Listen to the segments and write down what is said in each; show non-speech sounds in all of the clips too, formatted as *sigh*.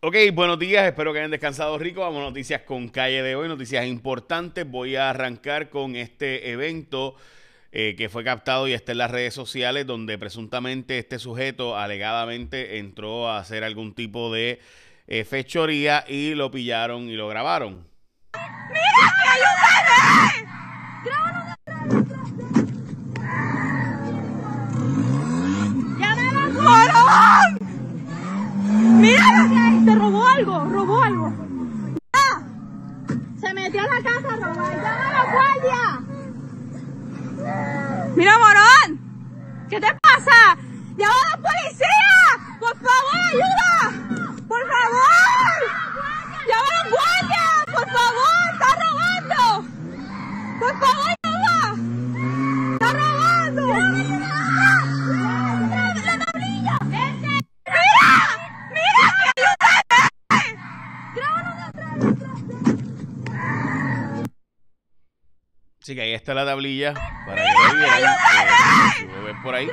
Ok, buenos días, espero que hayan descansado rico. Vamos a noticias con calle de hoy, noticias importantes. Voy a arrancar con este evento eh, que fue captado y está en las redes sociales, donde presuntamente este sujeto alegadamente entró a hacer algún tipo de eh, fechoría y lo pillaron y lo grabaron. ¡Mira, ayúdame! Ahí está la tablilla para que vean. eh, si lo ven por ahí.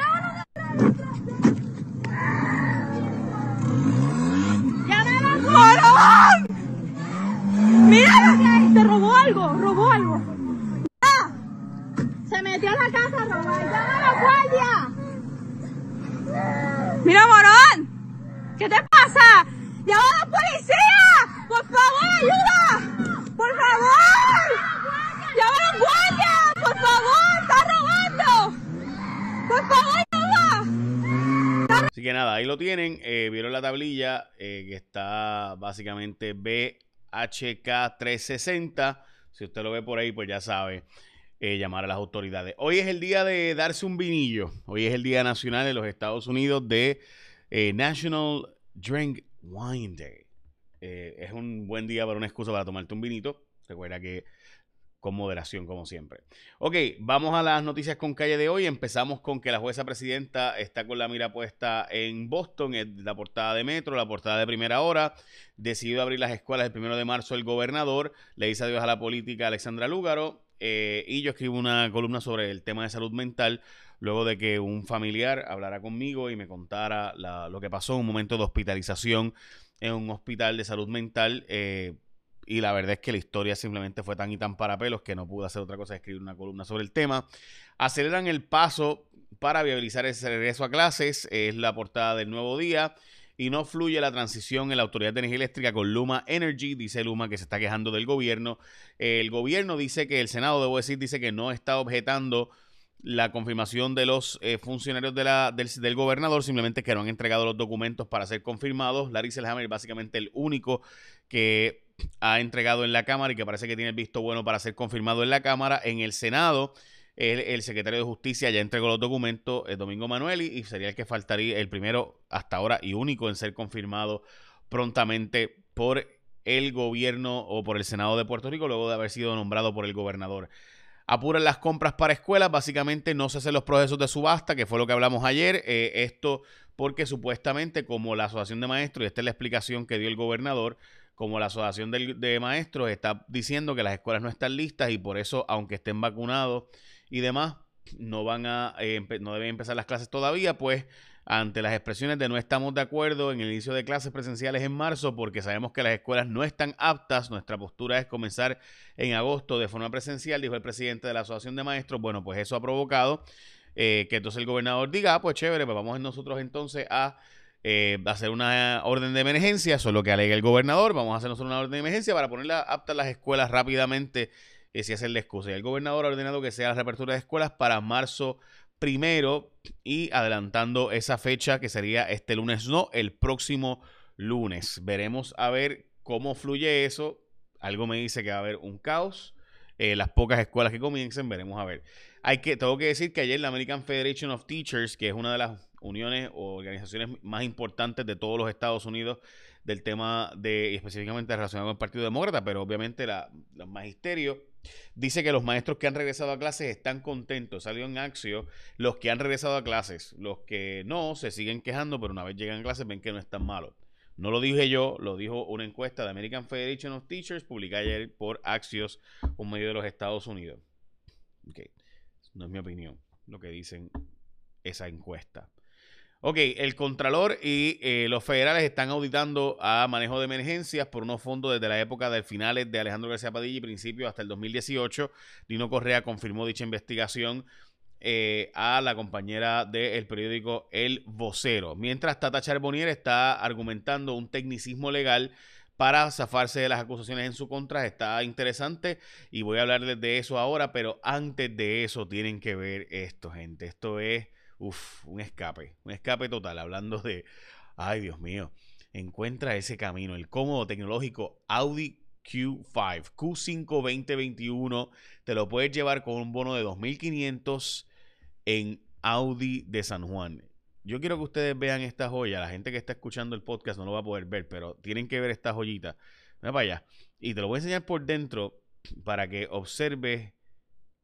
¡Llámame morón! ¡Mira lo que hay! ¡Te robó algo! ¡Robó algo! ¡Ah! Se metió a la casa a robar. ¡Llama a la guardia! ¡Mira, morón! ¿Qué te pasa? ¡Llama a la policía! ¡Por favor, ayuda! ¡Por favor! ¡Llama a la guardia! ¡Por favor! ¡Está robando! ¡Por favor, ayuda! Que nada, ahí lo tienen. eh, Vieron la tablilla eh, que está básicamente BHK360. Si usted lo ve por ahí, pues ya sabe eh, llamar a las autoridades. Hoy es el día de darse un vinillo. Hoy es el Día Nacional de los Estados Unidos de National Drink Wine Day. Es un buen día para una excusa para tomarte un vinito. Recuerda que con moderación, como siempre. Ok, vamos a las noticias con calle de hoy. Empezamos con que la jueza presidenta está con la mira puesta en Boston, es la portada de Metro, la portada de primera hora. Decidió abrir las escuelas el primero de marzo el gobernador. Le dice adiós a la política Alexandra Lúgaro. eh, y yo escribo una columna sobre el tema de salud mental luego de que un familiar hablara conmigo y me contara la- lo que pasó en un momento de hospitalización en un hospital de salud mental. eh, y la verdad es que la historia simplemente fue tan y tan para pelos que no pude hacer otra cosa que escribir una columna sobre el tema. Aceleran el paso para viabilizar ese regreso a clases, es la portada del nuevo día. Y no fluye la transición en la Autoridad de Energía Eléctrica con Luma Energy, dice Luma que se está quejando del gobierno. El gobierno dice que el Senado, debo decir, dice que no está objetando la confirmación de los eh, funcionarios de la, del, gobernador, simplemente que no han entregado los documentos para ser confirmados. Larry Selhammer básicamente el único que ha entregado en la Cámara y que parece que tiene el visto bueno para ser confirmado en la Cámara. En el Senado, el, secretario de Justicia ya entregó los documentos, el Domingo Manueli, y sería el que faltaría, el primero hasta ahora y único en ser confirmado prontamente por el gobierno o por el Senado de Puerto Rico, luego de haber sido nombrado por el gobernador. Apuran las compras para escuelas, básicamente no se hacen los procesos de subasta, que fue lo que hablamos ayer. eh, esto porque supuestamente como la Asociación de Maestros, y esta es la explicación que dio el gobernador, como la Asociación de Maestros está diciendo que las escuelas no están listas y por eso, aunque estén vacunados y demás, no van a, eh, no deben empezar las clases todavía, pues ante las expresiones de no estamos de acuerdo en el inicio de clases presenciales en marzo, porque sabemos que las escuelas no están aptas, nuestra postura es comenzar en agosto de forma presencial, dijo el presidente de la Asociación de Maestros. Bueno, pues eso ha provocado eh, que entonces el gobernador diga, ah, pues chévere, pues vamos nosotros entonces a eh, hacer una orden de emergencia, eso es lo que alega el gobernador, vamos a hacer nosotros una orden de emergencia para ponerla aptas las escuelas rápidamente, eh, si hacer la excusa. Y el gobernador ha ordenado que sea la reapertura de escuelas para marzo primero y adelantando esa fecha que sería este lunes, no, el próximo lunes. Veremos a ver cómo fluye eso. Algo me dice que va a haber un caos. Eh, las pocas escuelas que comiencen, veremos a ver. Hay que, tengo que decir que ayer la American Federation of Teachers, que es una de las uniones o organizaciones más importantes de todos los Estados Unidos del tema de, específicamente relacionado con el Partido Demócrata, pero obviamente la, los magisterios, dice que los maestros que han regresado a clases están contentos. Salió en Axio los que han regresado a clases. Los que no se siguen quejando, pero una vez llegan a clases ven que no es tan malo. No lo dije yo, lo dijo una encuesta de American Federation of Teachers publicada ayer por Axios, un medio de los Estados Unidos. Ok, no es mi opinión lo que dicen esa encuesta. Ok, el Contralor y eh, los federales están auditando a manejo de emergencias por unos fondos desde la época del finales de Alejandro García Padilla y principio hasta el 2018. Dino Correa confirmó dicha investigación eh, a la compañera del periódico El Vocero. Mientras Tata Charbonnier está argumentando un tecnicismo legal para zafarse de las acusaciones en su contra. Está interesante y voy a hablarles de eso ahora, pero antes de eso tienen que ver esto, gente. Esto es Un escape, un escape total. Hablando de, ay Dios mío, encuentra ese camino, el cómodo tecnológico Audi Q5, Q5 2021. Te lo puedes llevar con un bono de 2.500 en Audi de San Juan. Yo quiero que ustedes vean esta joya. La gente que está escuchando el podcast no lo va a poder ver, pero tienen que ver esta joyita. Mira para allá. Y te lo voy a enseñar por dentro para que observes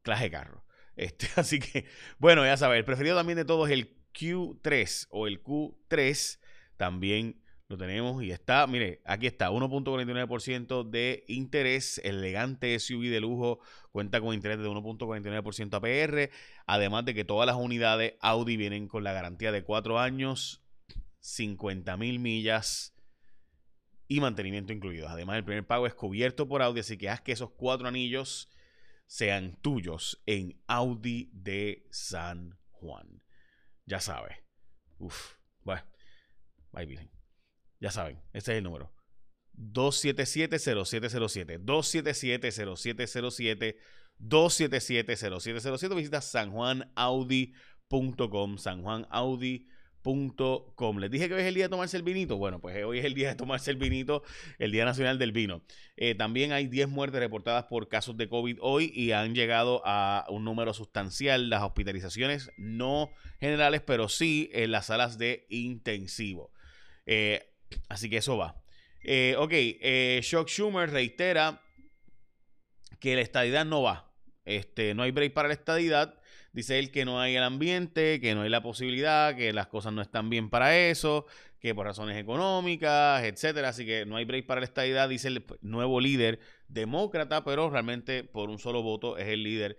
clase de carro. Este, *laughs* así que, bueno, ya sabes, el preferido también de todos es el Q3 o el Q3. También lo tenemos y está, mire, aquí está, 1.49% de interés, elegante SUV de lujo, cuenta con interés de 1.49% APR, además de que todas las unidades Audi vienen con la garantía de 4 años, 50 mil millas y mantenimiento incluido. Además, el primer pago es cubierto por Audi, así que haz que esos cuatro anillos sean tuyos en Audi de San Juan. Ya sabes. Uf, bueno, ahí vienen. Ya saben, ese es el número. 277-0707. 277-0707. 277-0707. Visita sanjuanaudi.com. sanjuanaudi.com Com. Les dije que hoy es el día de tomarse el vinito. Bueno, pues hoy es el día de tomarse el vinito, el Día Nacional del Vino. Eh, también hay 10 muertes reportadas por casos de COVID hoy y han llegado a un número sustancial las hospitalizaciones, no generales, pero sí en las salas de intensivo. Eh, así que eso va. Eh, ok, Shock Schumer reitera que la estadidad no va. Este, no hay break para la estadidad. Dice él que no hay el ambiente, que no hay la posibilidad, que las cosas no están bien para eso, que por razones económicas, etcétera. Así que no hay break para la estadidad, dice el nuevo líder demócrata, pero realmente por un solo voto es el líder.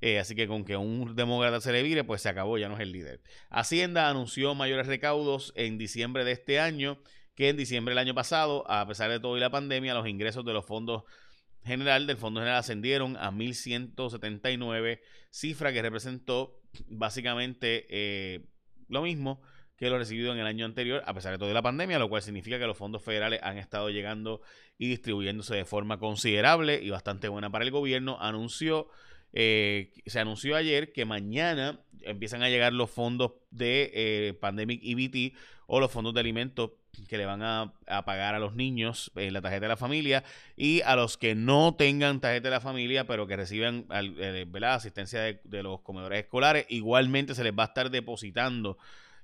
Eh, así que con que un demócrata se le vire, pues se acabó, ya no es el líder. Hacienda anunció mayores recaudos en diciembre de este año que en diciembre del año pasado, a pesar de todo y la pandemia, los ingresos de los fondos general del Fondo General ascendieron a 1.179, cifra que representó básicamente eh, lo mismo que lo recibido en el año anterior, a pesar de toda la pandemia, lo cual significa que los fondos federales han estado llegando y distribuyéndose de forma considerable y bastante buena para el gobierno. Anunció, eh, se anunció ayer que mañana empiezan a llegar los fondos de eh, Pandemic EBT o los fondos de alimentos que le van a, pagar a los niños en la tarjeta de la familia y a los que no tengan tarjeta de la familia pero que reciban eh, la asistencia de, los comedores escolares. Igualmente se les va a estar depositando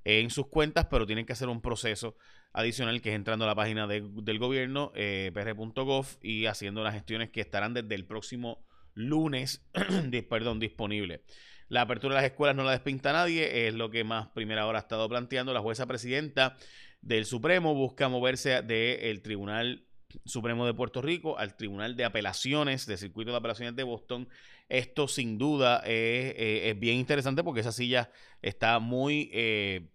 en sus cuentas pero tienen que hacer un proceso adicional que es entrando a la página del gobierno eh, pr.gov y haciendo las gestiones que estarán desde el próximo lunes *clears throat* perdón disponible la apertura de las escuelas no la despinta nadie, es lo que más primera hora ha estado planteando la jueza presidenta del Supremo, busca moverse del Tribunal Supremo de Puerto Rico al Tribunal de Apelaciones, de Circuito de Apelaciones de Boston. Esto sin duda es, bien interesante porque esa silla está muy... Eh,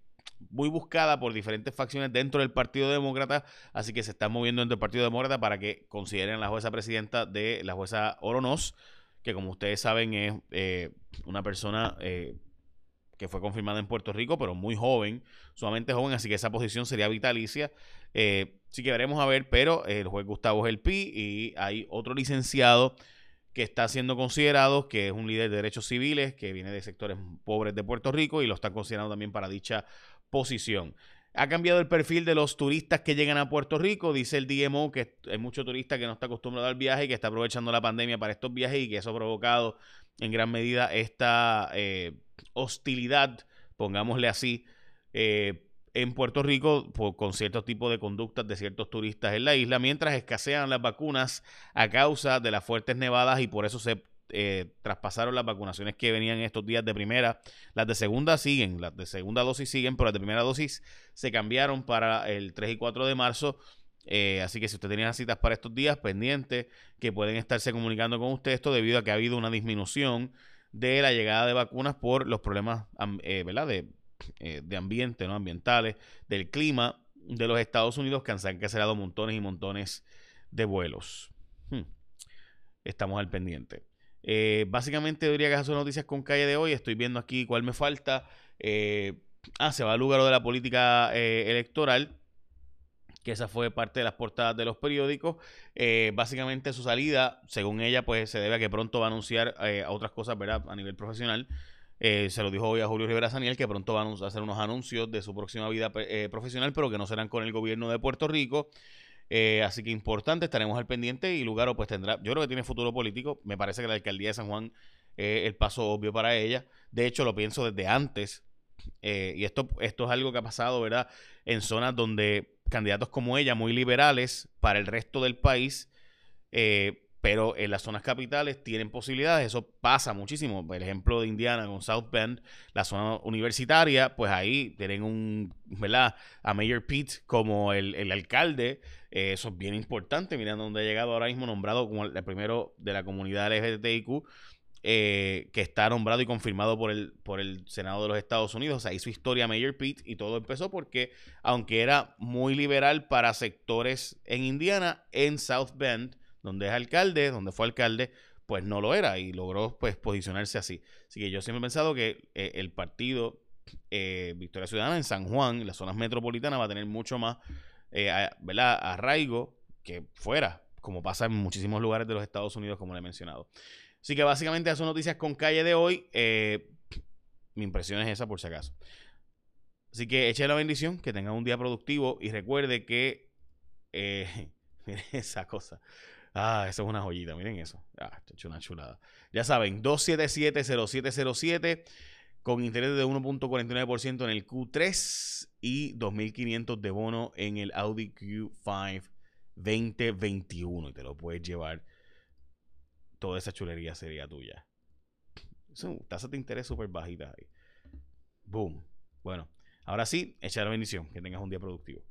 muy buscada por diferentes facciones dentro del Partido Demócrata, así que se está moviendo dentro del Partido Demócrata para que consideren la jueza presidenta de la jueza Oronos, que como ustedes saben es eh, una persona eh, que fue confirmada en Puerto Rico, pero muy joven, sumamente joven, así que esa posición sería vitalicia. Eh, sí que veremos a ver, pero el juez Gustavo es el PI y hay otro licenciado que está siendo considerado, que es un líder de derechos civiles, que viene de sectores pobres de Puerto Rico y lo está considerando también para dicha posición. Ha cambiado el perfil de los turistas que llegan a Puerto Rico. Dice el DMO que hay mucho turista que no está acostumbrado al viaje y que está aprovechando la pandemia para estos viajes y que eso ha provocado en gran medida esta eh, hostilidad, pongámosle así, eh, en Puerto Rico con ciertos tipos de conductas de ciertos turistas en la isla, mientras escasean las vacunas a causa de las fuertes nevadas y por eso se eh, traspasaron las vacunaciones que venían estos días de primera. Las de segunda siguen, las de segunda dosis siguen, pero las de primera dosis se cambiaron para el 3 y 4 de marzo. Eh, así que si usted tenía citas para estos días pendientes, que pueden estarse comunicando con usted esto debido a que ha habido una disminución de la llegada de vacunas por los problemas eh. De, de ambiente, ¿no? Ambientales, del clima de los Estados Unidos que han cancelado montones y montones de vuelos. Hmm. Estamos al pendiente. Eh, básicamente debería que hacer noticias con calle de hoy. Estoy viendo aquí cuál me falta. Eh, ah, se va al lugar de la política eh, electoral. Que esa fue parte de las portadas de los periódicos. básicamente su salida, según ella, pues se debe a que pronto va a anunciar a otras cosas, ¿verdad? A nivel profesional. se lo dijo hoy a Julio Rivera Saniel que pronto va a hacer unos anuncios de su próxima vida profesional, pero que no serán con el gobierno de Puerto Rico. Eh, así que importante, estaremos al pendiente y Lugaro pues tendrá, yo creo que tiene futuro político, me parece que la alcaldía de San Juan es el paso obvio para ella, de hecho lo pienso desde antes, eh, y esto, esto es algo que ha pasado, ¿verdad? En zonas donde candidatos como ella, muy liberales para el resto del país, eh, pero en las zonas capitales tienen posibilidades, eso pasa muchísimo. Por ejemplo, de Indiana con South Bend, la zona universitaria, pues ahí tienen un, ¿verdad? A Mayor Pete como el, alcalde, eh, eso es bien importante, mirando dónde ha llegado ahora mismo, nombrado como el primero de la comunidad LGBTIQ, eh, que está nombrado y confirmado por el, por el Senado de los Estados Unidos. O sea, hizo historia Mayor Pete y todo empezó porque, aunque era muy liberal para sectores en Indiana, en South Bend, donde es alcalde, donde fue alcalde, pues no lo era y logró pues posicionarse así. Así que yo siempre he pensado que eh, el partido eh, Victoria Ciudadana en San Juan, en las zonas metropolitanas, va a tener mucho más eh, arraigo que fuera, como pasa en muchísimos lugares de los Estados Unidos, como le he mencionado. Así que básicamente esas son noticias con calle de hoy. mi impresión es esa por si acaso. Así que eche la bendición, que tenga un día productivo y recuerde que... *laughs* mire esa cosa. Ah, eso es una joyita, miren eso. Ah, hecho una chulada. Ya saben, 277-0707 con interés de 1.49% en el Q3 y 2.500 de bono en el Audi Q5 2021. Y te lo puedes llevar. Toda esa chulería sería tuya. Es tasa de interés súper bajita ahí. Boom. Bueno, ahora sí, echa la bendición. Que tengas un día productivo.